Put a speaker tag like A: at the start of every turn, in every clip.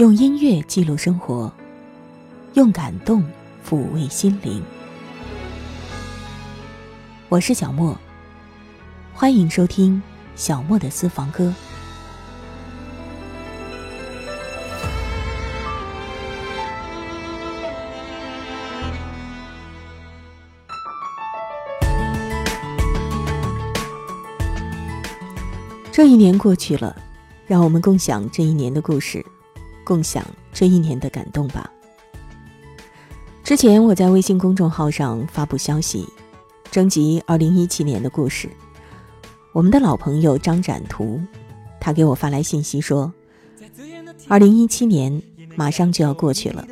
A: 用音乐记录生活，用感动抚慰心灵。我是小莫，欢迎收听小莫的私房歌。这一年过去了，让我们共享这一年的故事。共享这一年的感动吧。之前我在微信公众号上发布消息，征集二零一七年的故事。我们的老朋友张展图，他给我发来信息说：“二零一七年马上就要过去了，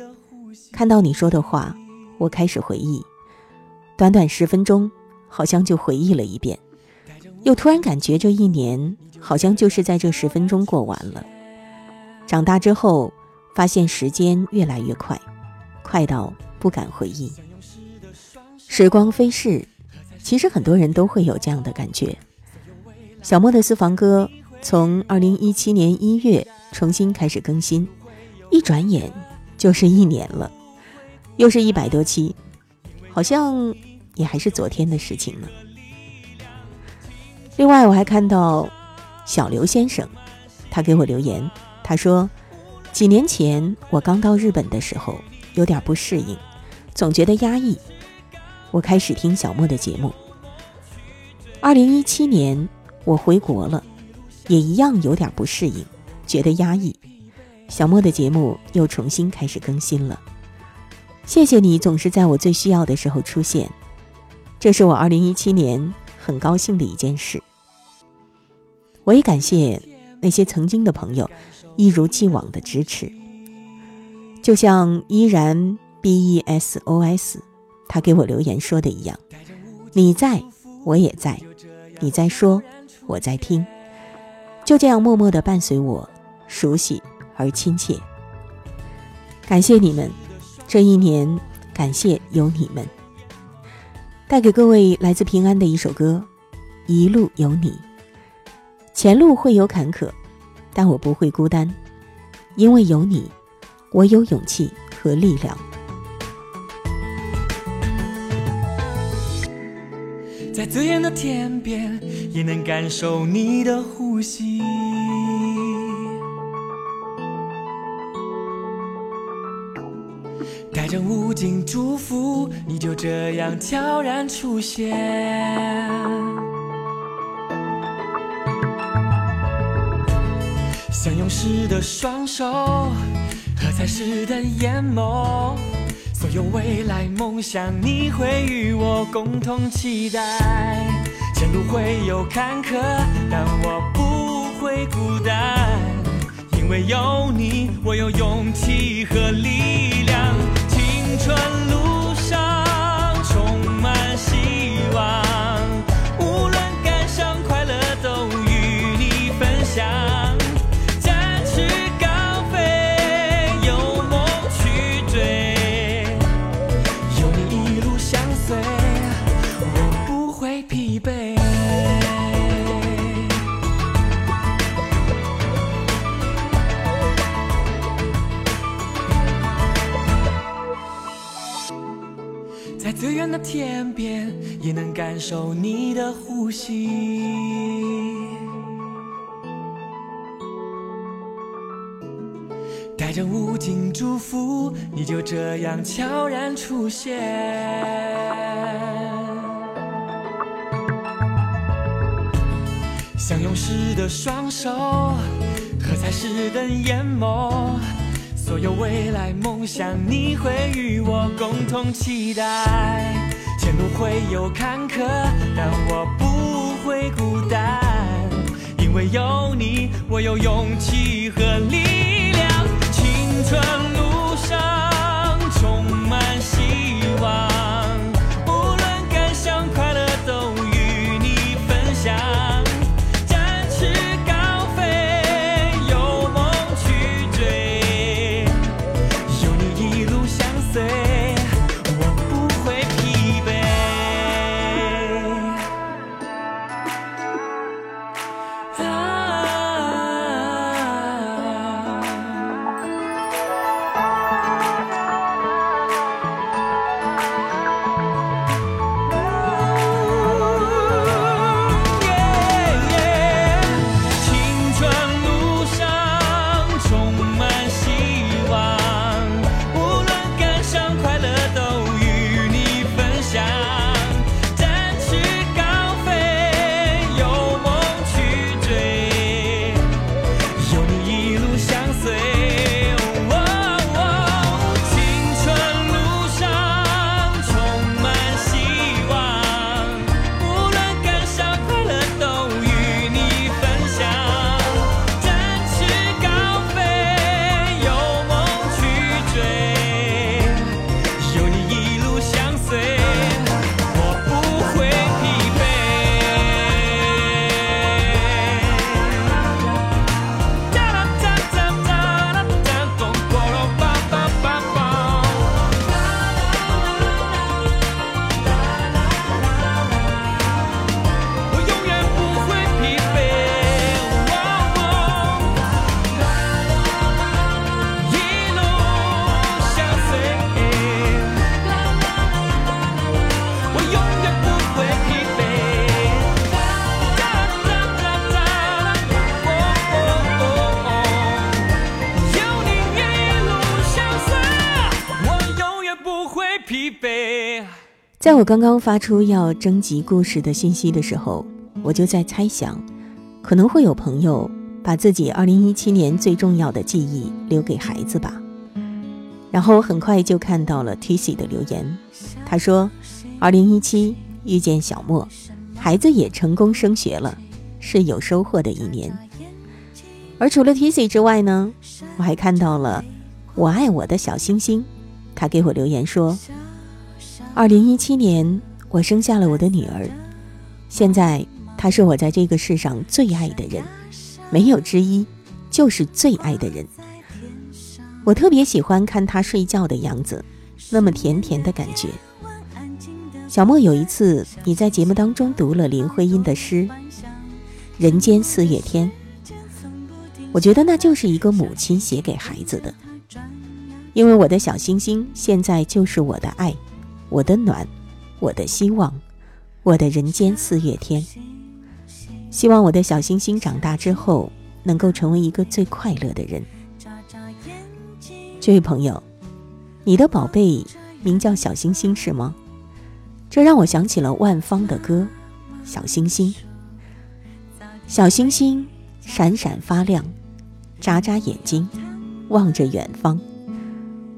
A: 看到你说的话，我开始回忆。短短十分钟，好像就回忆了一遍，又突然感觉这一年好像就是在这十分钟过完了。”长大之后，发现时间越来越快，快到不敢回忆。时光飞逝，其实很多人都会有这样的感觉。小莫的私房歌从二零一七年一月重新开始更新，一转眼就是一年了，又是一百多期，好像也还是昨天的事情呢。另外，我还看到小刘先生，他给我留言。他说：“几年前我刚到日本的时候，有点不适应，总觉得压抑。我开始听小莫的节目。二零一七年我回国了，也一样有点不适应，觉得压抑。小莫的节目又重新开始更新了。谢谢你总是在我最需要的时候出现，这是我二零一七年很高兴的一件事。我也感谢那些曾经的朋友。”一如既往的支持，就像依然 B E S O S 他给我留言说的一样，你在我也在，你在说我在听，就这样默默的伴随我，熟悉而亲切。感谢你们，这一年感谢有你们，带给各位来自平安的一首歌，一路有你，前路会有坎坷。但我不会孤单，因为有你，我有勇气和力量。
B: 在最远的天边，也能感受你的呼吸。带着无尽祝福，你就这样悄然出现。相拥时的双手，喝彩时的眼眸，所有未来梦想，你会与我共同期待。前路会有坎坷，但我不会孤单，因为有你，我有勇气和力量。青春路天边，也能感受你的呼吸。带着无尽祝福，你就这样悄然出现。相拥时的双手，喝彩时的眼眸。所有未来梦想，你会与我共同期待。前路会有坎坷，但我不会孤单，因为有你，我有勇气和力量。青春
A: 在我刚刚发出要征集故事的信息的时候，我就在猜想，可能会有朋友把自己2017年最重要的记忆留给孩子吧。然后我很快就看到了 T C 的留言，他说：“2017 遇见小莫，孩子也成功升学了，是有收获的一年。”而除了 T C 之外呢，我还看到了我爱我的小星星，他给我留言说：“2017 年我生下了我的女儿，现在她是我在这个世上最爱的人，没有之一，就是最爱的人。”我特别喜欢看她睡觉的样子，那么甜甜的感觉。小莫有一次你在节目当中读了林徽因的诗《人间四月天》，我觉得那就是一个母亲写给孩子的。因为我的小星星现在就是我的爱，我的暖，我的希望，我的人间四月天。希望我的小星星长大之后能够成为一个最快乐的人。这位朋友，你的宝贝名叫小星星是吗？这让我想起了万芳的歌《小星星》。小星星闪闪发亮，眨眨眼睛，望着远方。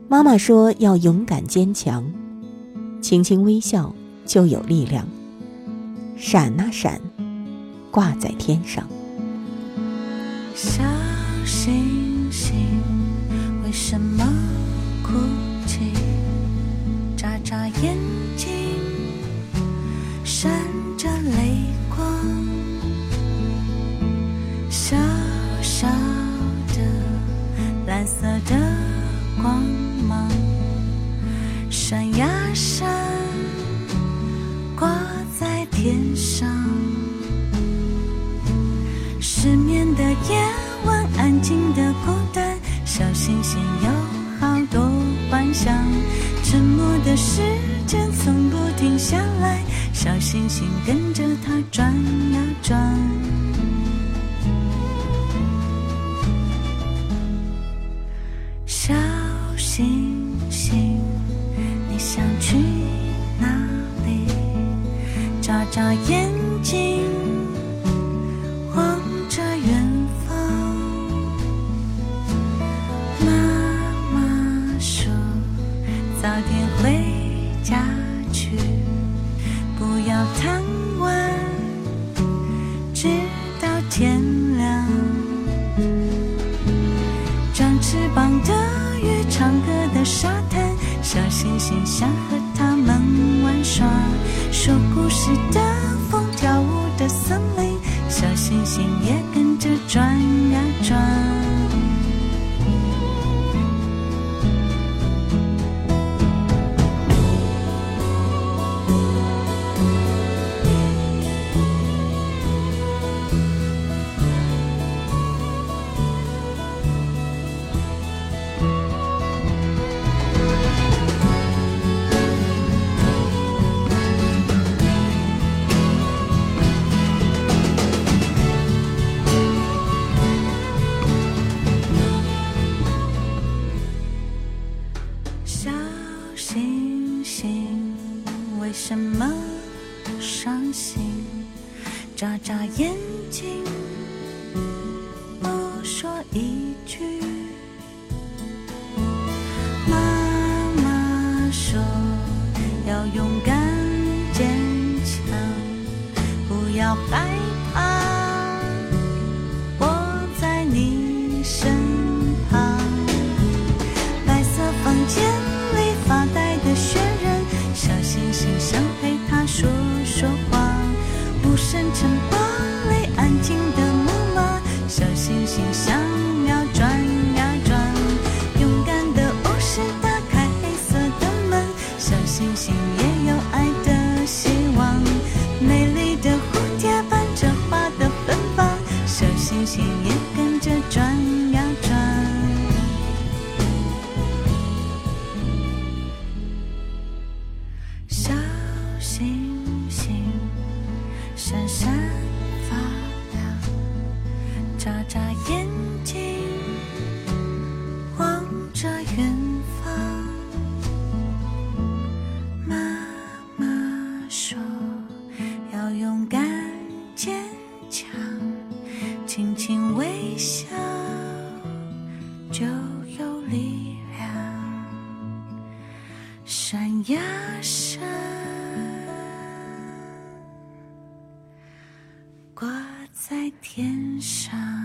A: 妈妈说要勇敢坚强，轻轻微笑就有力量。闪啊闪，挂在天上。
C: 小星星。为什么哭泣？眨眨眼小星星跟着它转呀转。小星星你想去哪里？眨眨眼睛望着远方。妈妈说早点回家。贪玩直到天亮。长翅膀的鱼唱歌的沙滩小星星想和他们玩耍。说故事的风跳舞的森林小星星也 now. Bye.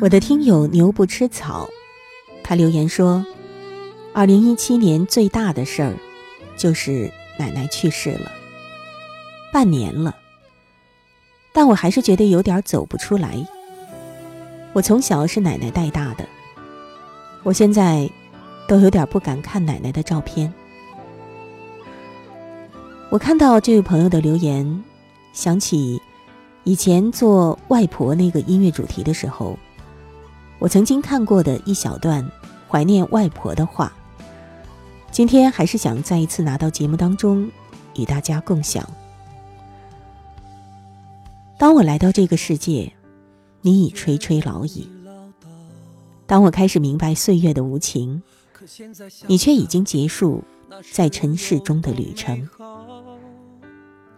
A: 我的听友牛不吃草，他留言说：“二零一七年最大的事儿，就是奶奶去世了，半年了。但我还是觉得有点走不出来。我从小是奶奶带大的，我现在都有点不敢看奶奶的照片。”我看到这位朋友的留言，想起以前做外婆那个音乐主题的时候。我曾经看过的一小段怀念外婆的话，今天还是想再一次拿到节目当中与大家共享。当我来到这个世界，你已垂垂老矣；当我开始明白岁月的无情，你却已经结束在尘世中的旅程。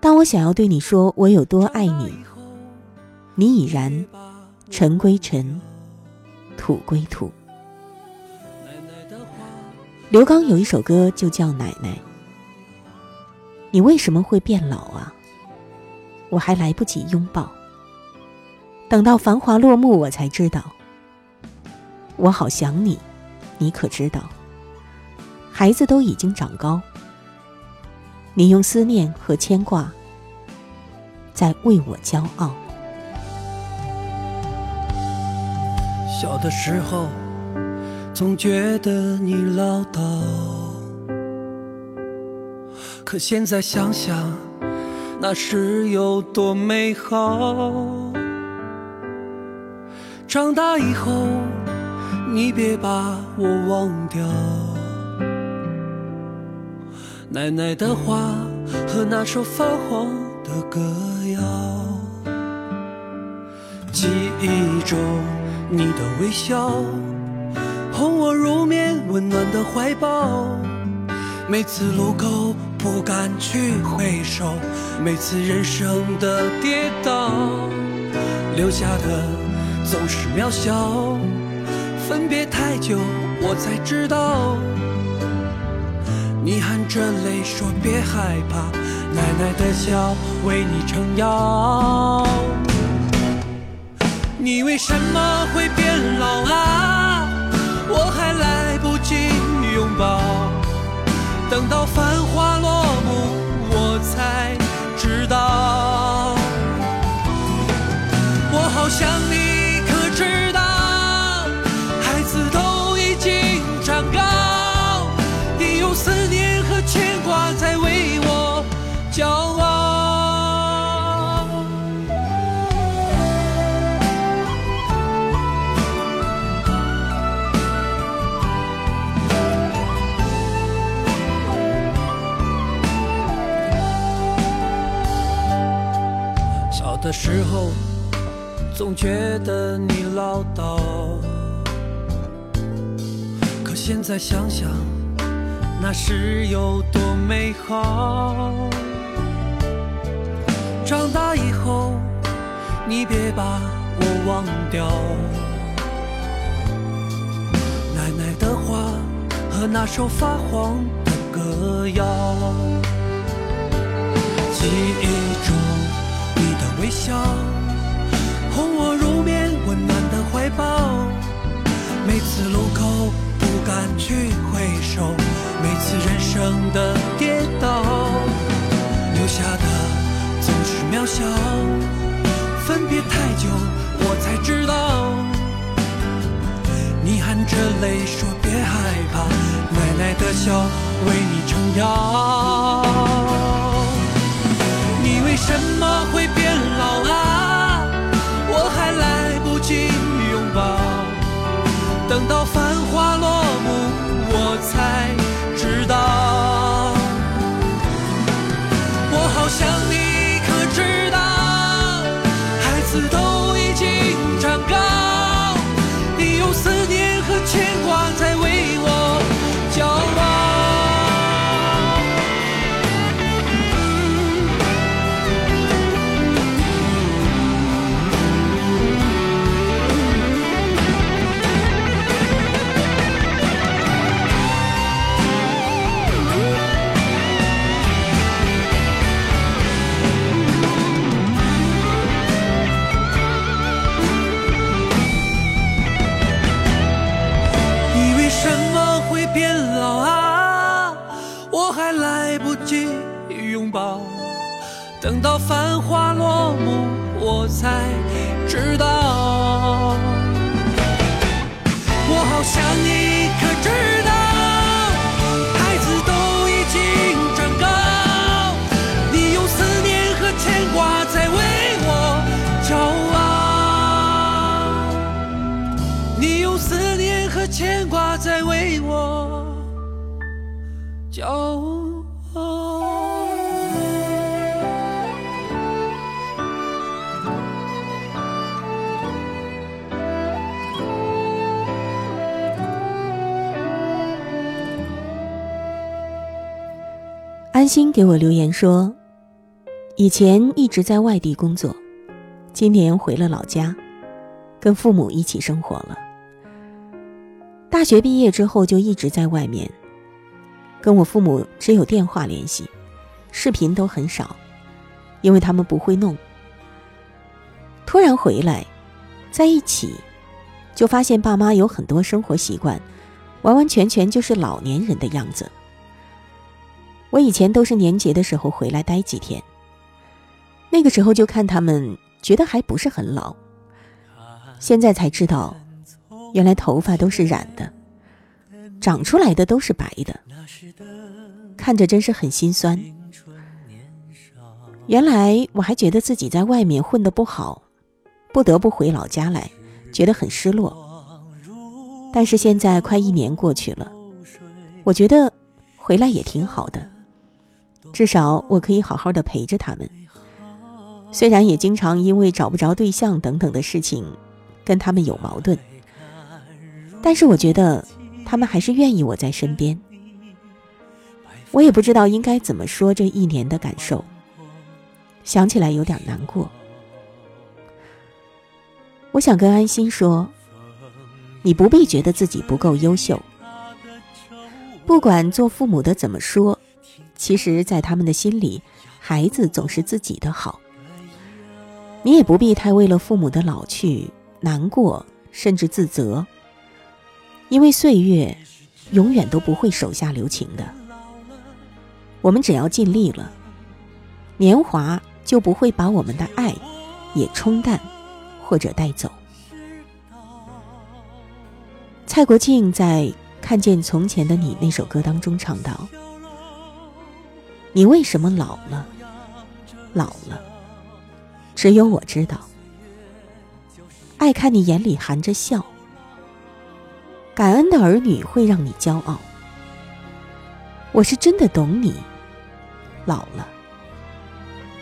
A: 当我想要对你说我有多爱你，你已然尘归尘。土归土。刘刚有一首歌就叫《奶奶》，你为什么会变老啊？我还来不及拥抱，等到繁华落幕，我才知道，我好想你，你可知道？孩子都已经长高，你用思念和牵挂，在为我骄傲。
D: 小的时候，总觉得你唠叨，可现在想想，那时有多美好。长大以后，你别把我忘掉。奶奶的话和那首泛黄的歌谣，记忆中。你的微笑哄我入眠，温暖的怀抱。每次路口不敢去回首，每次人生的跌倒，留下的总是渺小。分别太久，我才知道，你含着泪说别害怕，奶奶的笑为你撑腰。你为什么会变老啊？我还来不及拥抱，等到繁华落幕，总觉得你唠叨，可现在想想，那时有多美好。长大以后，你别把我忘掉。奶奶的话和那首发黄的歌谣，记忆中你的。微笑，温暖的怀抱。每次路口不敢去回首，每次人生的跌倒，留下的总是渺小。分别太久，我才知道，你含着泪说别害怕，奶奶的笑为你撑腰。你为什么会变老啊？紧紧拥抱，等到繁华落幕，我才知道。我好想
E: 等到繁华落幕，我才知道，
A: 心给我留言说，以前一直在外地工作，今年回了老家，跟父母一起生活了。大学毕业之后就一直在外面，跟我父母只有电话联系，视频都很少，因为他们不会弄。突然回来，在一起，就发现爸妈有很多生活习惯，完完全全就是老年人的样子。我以前都是年节的时候回来待几天，那个时候就看他们觉得还不是很老，现在才知道，原来头发都是染的，长出来的都是白的，看着真是很心酸。原来我还觉得自己在外面混得不好，不得不回老家来，觉得很失落。但是现在快一年过去了，我觉得回来也挺好的。至少我可以好好的陪着他们，虽然也经常因为找不着对象等等的事情跟他们有矛盾，但是我觉得他们还是愿意我在身边。我也不知道应该怎么说这一年的感受，想起来有点难过。我想跟安心说，你不必觉得自己不够优秀，不管做父母的怎么说。其实，在他们的心里，孩子总是自己的好。你也不必太为了父母的老去难过，甚至自责，因为岁月永远都不会手下留情的。我们只要尽力了，年华就不会把我们的爱也冲淡或者带走。蔡国庆在《看见从前的你》那首歌当中唱道。你为什么老了？老了，只有我知道。爱看你眼里含着笑，感恩的儿女会让你骄傲。我是真的懂你，老了，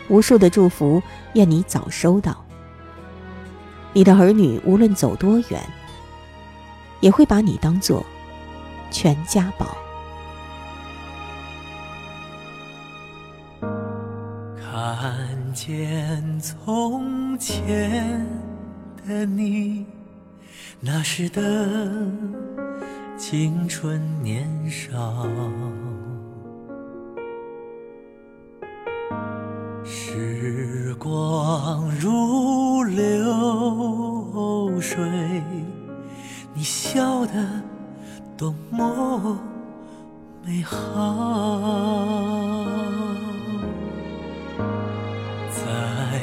A: 无数的祝福，愿你早收到。你的儿女无论走多远，也会把你当做全家宝。
E: 见从前的你，那时的青春年少，时光如流水，你笑得多么美好。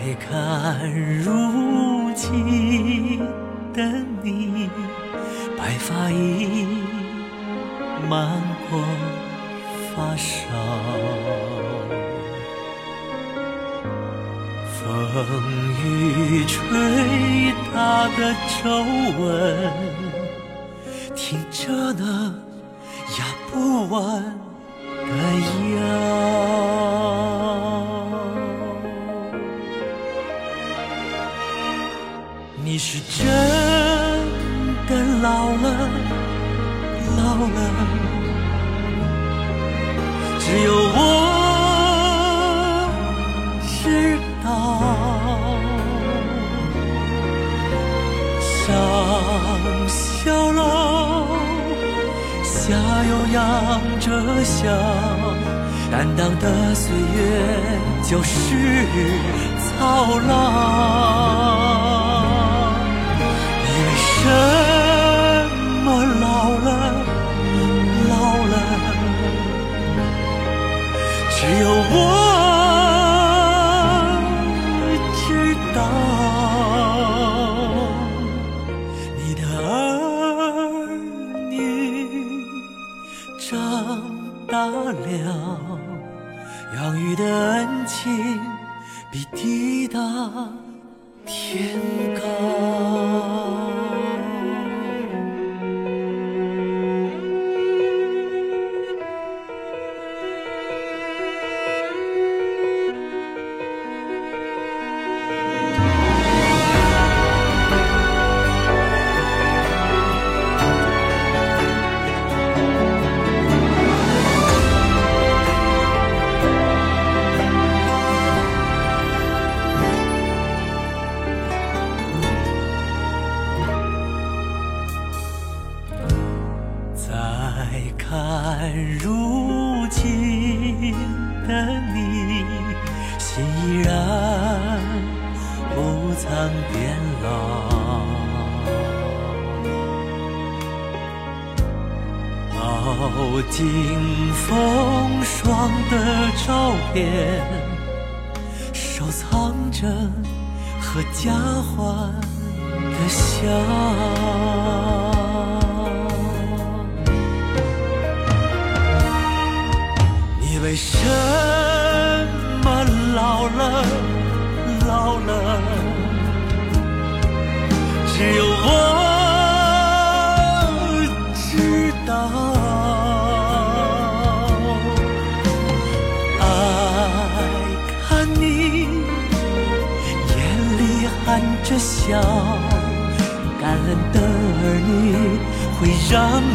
E: 再看如今的你，白发已漫过发梢，风雨吹打的皱纹，听着那压不完的腰。是真的老了，老了，只有我知道。上小楼，下又扬着笑，担当的岁月就是操劳。什么老了，老了，只有我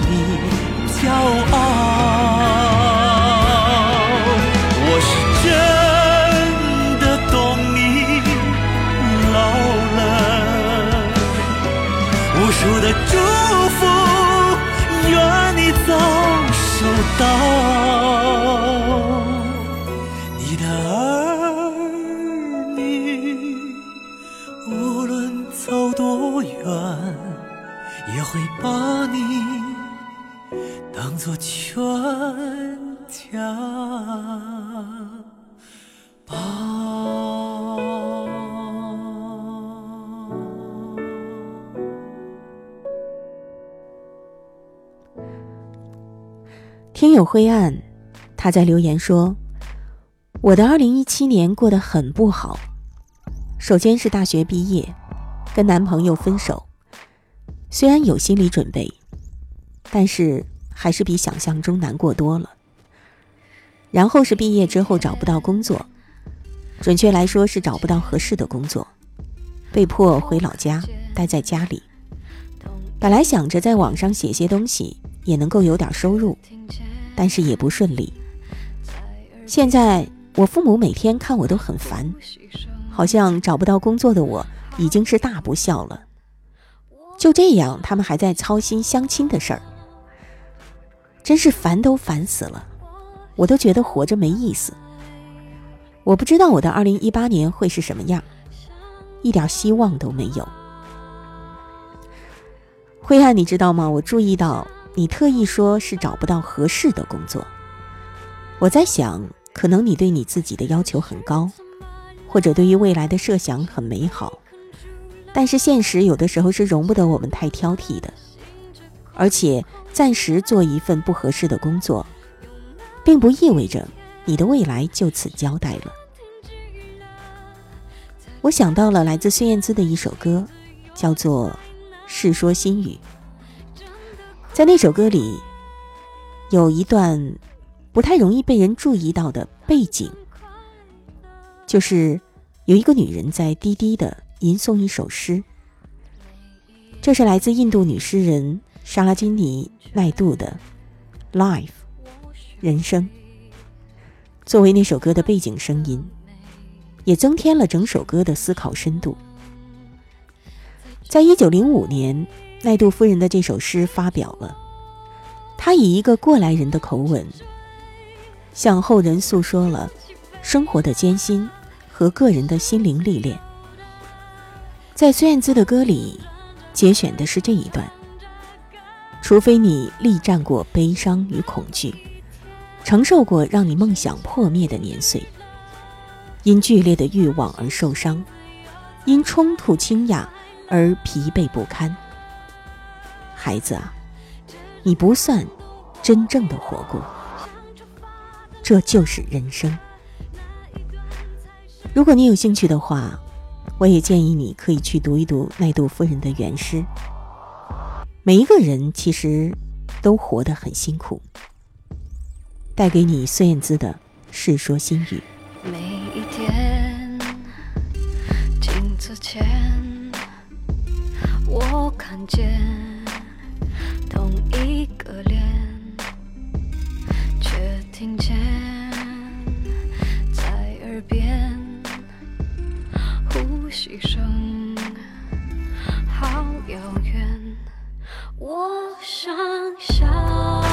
E: 你骄傲。
A: 天有灰暗，他在留言说：“我的二零一七年过得很不好。首先是大学毕业，跟男朋友分手。虽然有心理准备，但是还是比想象中难过多了。然后是毕业之后找不到工作，准确来说是找不到合适的工作，被迫回老家待在家里。本来想着在网上写些东西，也能够有点收入。”但是也不顺利。现在我父母每天看我都很烦，好像找不到工作的我已经是大不孝了。就这样，他们还在操心相亲的事儿，真是烦都烦死了。我都觉得活着没意思。我不知道我的二零一八年会是什么样，一点希望都没有。灰暗，你知道吗？我注意到。你特意说是找不到合适的工作，我在想，可能你对你自己的要求很高，或者对于未来的设想很美好，但是现实有的时候是容不得我们太挑剔的，而且暂时做一份不合适的工作，并不意味着你的未来就此交代了。我想到了来自孙燕姿的一首歌，叫做《世说新语》。在那首歌里，有一段不太容易被人注意到的背景，就是有一个女人在低低的吟诵一首诗。这是来自印度女诗人莎拉金尼奈杜的《Life》人生，作为那首歌的背景声音，也增添了整首歌的思考深度。在一九零五年。奈杜夫人的这首诗发表了，他以一个过来人的口吻，向后人诉说了生活的艰辛和个人的心灵历练。在孙燕姿的歌里，节选的是这一段：除非你历战过悲伤与恐惧，承受过让你梦想破灭的年岁，因剧烈的欲望而受伤，因冲突倾轧而疲惫不堪。孩子啊，你不算真正的活过，这就是人生。如果你有兴趣的话，我也建议你可以去读一读奈杜夫人的原诗。每一个人其实都活得很辛苦。带给你孙燕姿的《世说新语》。
F: 每一天镜子前，我看见。同一个脸，却听见在耳边呼吸声，好遥远。我想笑。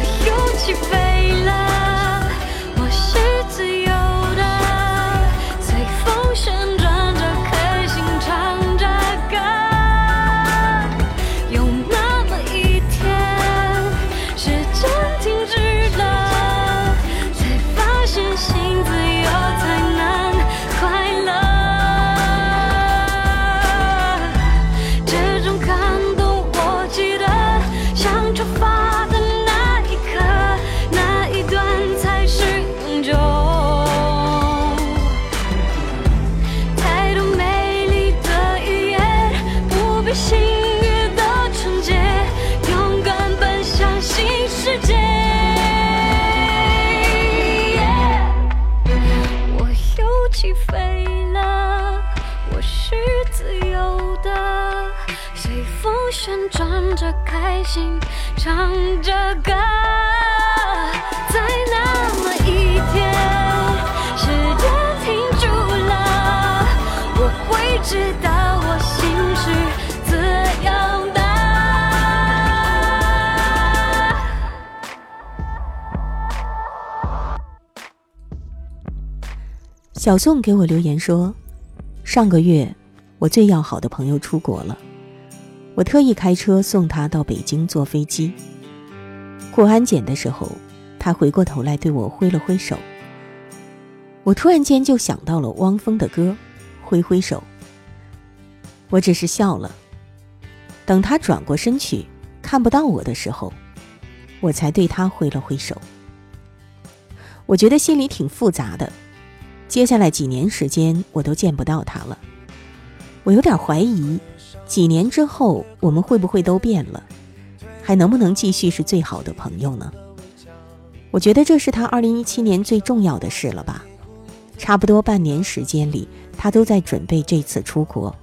F: 我勇气飞来。
A: 小宋给我留言说，上个月我最要好的朋友出国了，我特意开车送他到北京坐飞机。过安检的时候，他回过头来对我挥了挥手。我突然间就想到了汪峰的歌《挥挥手》，我只是笑了。等他转过身去看不到我的时候，我才对他挥了挥手。我觉得心里挺复杂的。接下来几年时间，我都见不到他了。我有点怀疑，几年之后我们会不会都变了，还能不能继续是最好的朋友呢？我觉得这是他二零一七年最重要的事了吧。差不多半年时间里，他都在准备这次出国，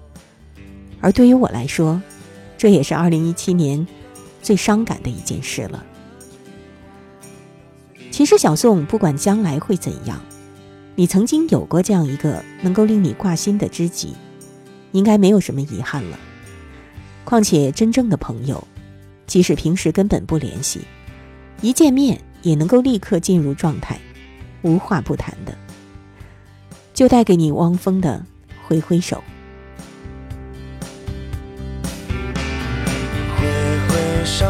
A: 而对于我来说，这也是二零一七年最伤感的一件事了。其实，小宋不管将来会怎样。你曾经有过这样一个能够令你挂心的知己，应该没有什么遗憾了。况且真正的朋友，即使平时根本不联系，一见面也能够立刻进入状态，无话不谈的。就带给你汪峰的挥挥手。
G: 挥挥手，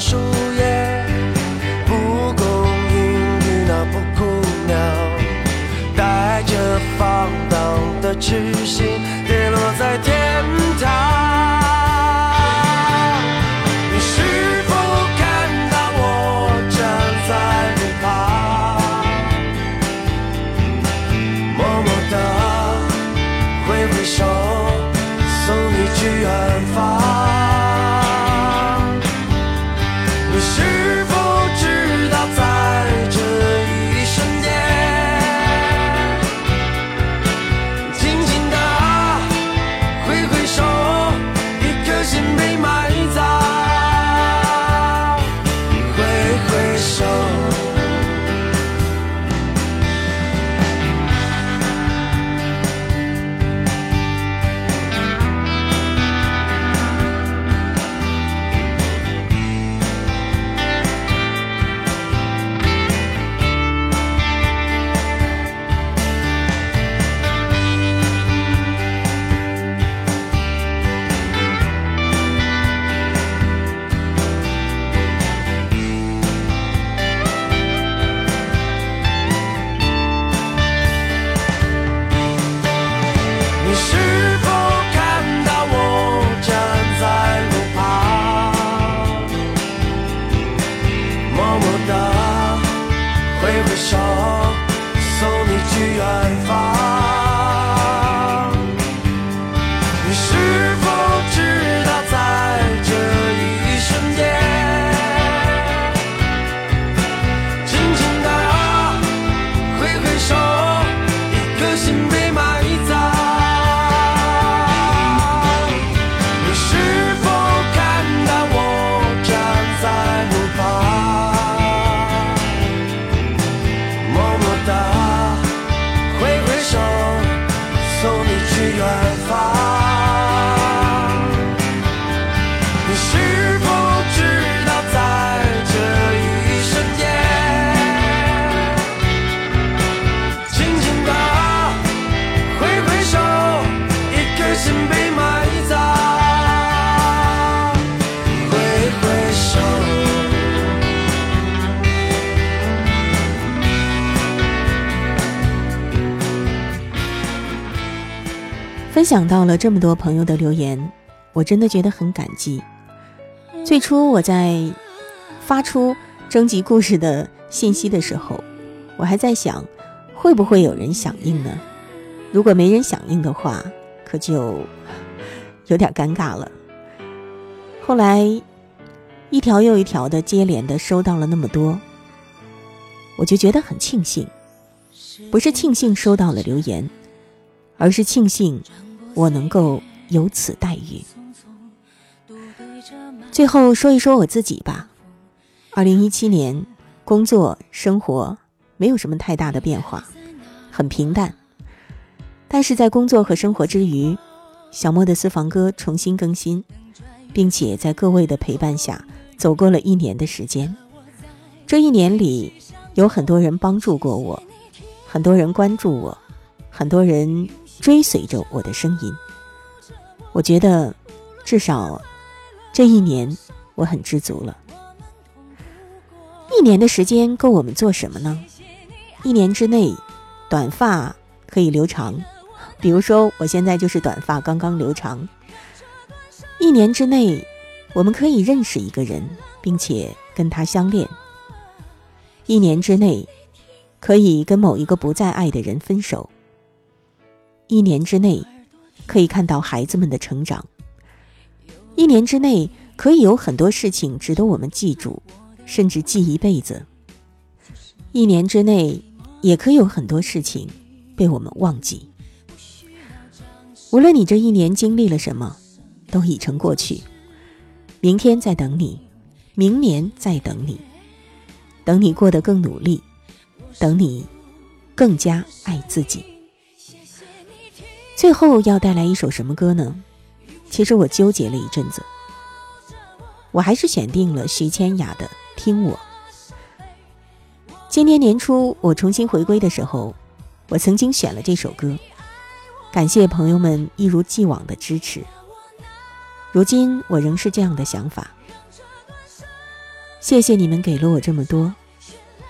G: 树叶，蒲公英与那布谷鸟，带着放荡的痴心，跌落在天。
A: 分享到了这么多朋友的留言，我真的觉得很感激。最初我在发出征集故事的信息的时候，我还在想，会不会有人响应呢？如果没人响应的话，可就有点尴尬了。后来一条又一条的接连的收到了那么多，我就觉得很庆幸，不是庆幸收到了留言，而是庆幸我能够有此待遇。最后说一说我自己吧。二零一七年，工作生活没有什么太大的变化，很平淡。但是在工作和生活之余，小莫的私房歌重新更新，并且在各位的陪伴下走过了一年的时间。这一年里，有很多人帮助过我，很多人关注我，很多人追随着我的声音。我觉得，至少这一年我很知足了。一年的时间够我们做什么呢？一年之内，短发可以留长，比如说我现在就是短发刚刚留长。一年之内，我们可以认识一个人，并且跟他相恋。一年之内，可以跟某一个不再爱的人分手。一年之内，可以看到孩子们的成长。一年之内，可以有很多事情值得我们记住，甚至记一辈子。一年之内，也可以有很多事情被我们忘记。无论你这一年经历了什么，都已成过去。明天在等你，明年在等你，等你过得更努力，等你更加爱自己。最后要带来一首什么歌呢？其实我纠结了一阵子，我还是选定了徐千雅的《听我》。今年年初我重新回归的时候，我曾经选了这首歌，感谢朋友们一如既往的支持。如今我仍是这样的想法，谢谢你们给了我这么多，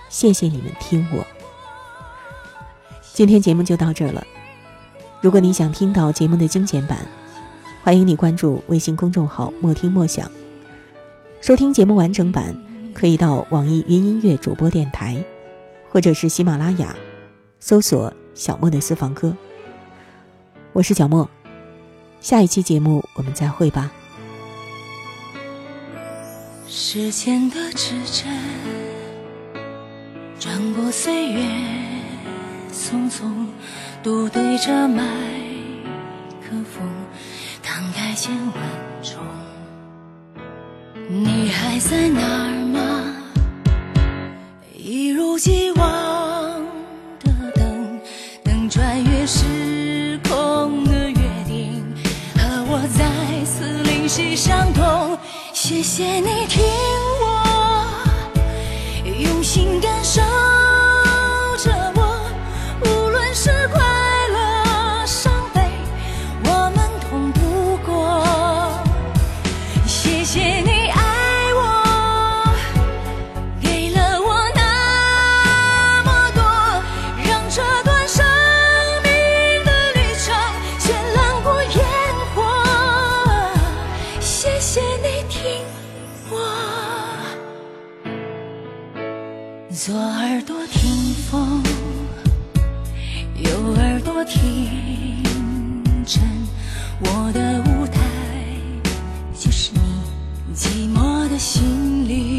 A: 谢谢你们听我。今天节目就到这儿了。如果你想听到节目的精简版，欢迎你关注微信公众号“莫听莫想”。收听节目完整版，可以到网易云音乐主播电台，或者是喜马拉雅，搜索“小莫的私房歌”。我是小莫，下一期节目我们再会吧。
C: 时间的指针，转过岁月匆匆，独对着麦克风，慷慨千万种。你还在那儿吗？一如既往的等，等穿越时空的约定，和我再次灵犀相通。谢谢你听左耳朵听风右耳朵听真
H: 我的舞台就是你寂寞的心
C: 里。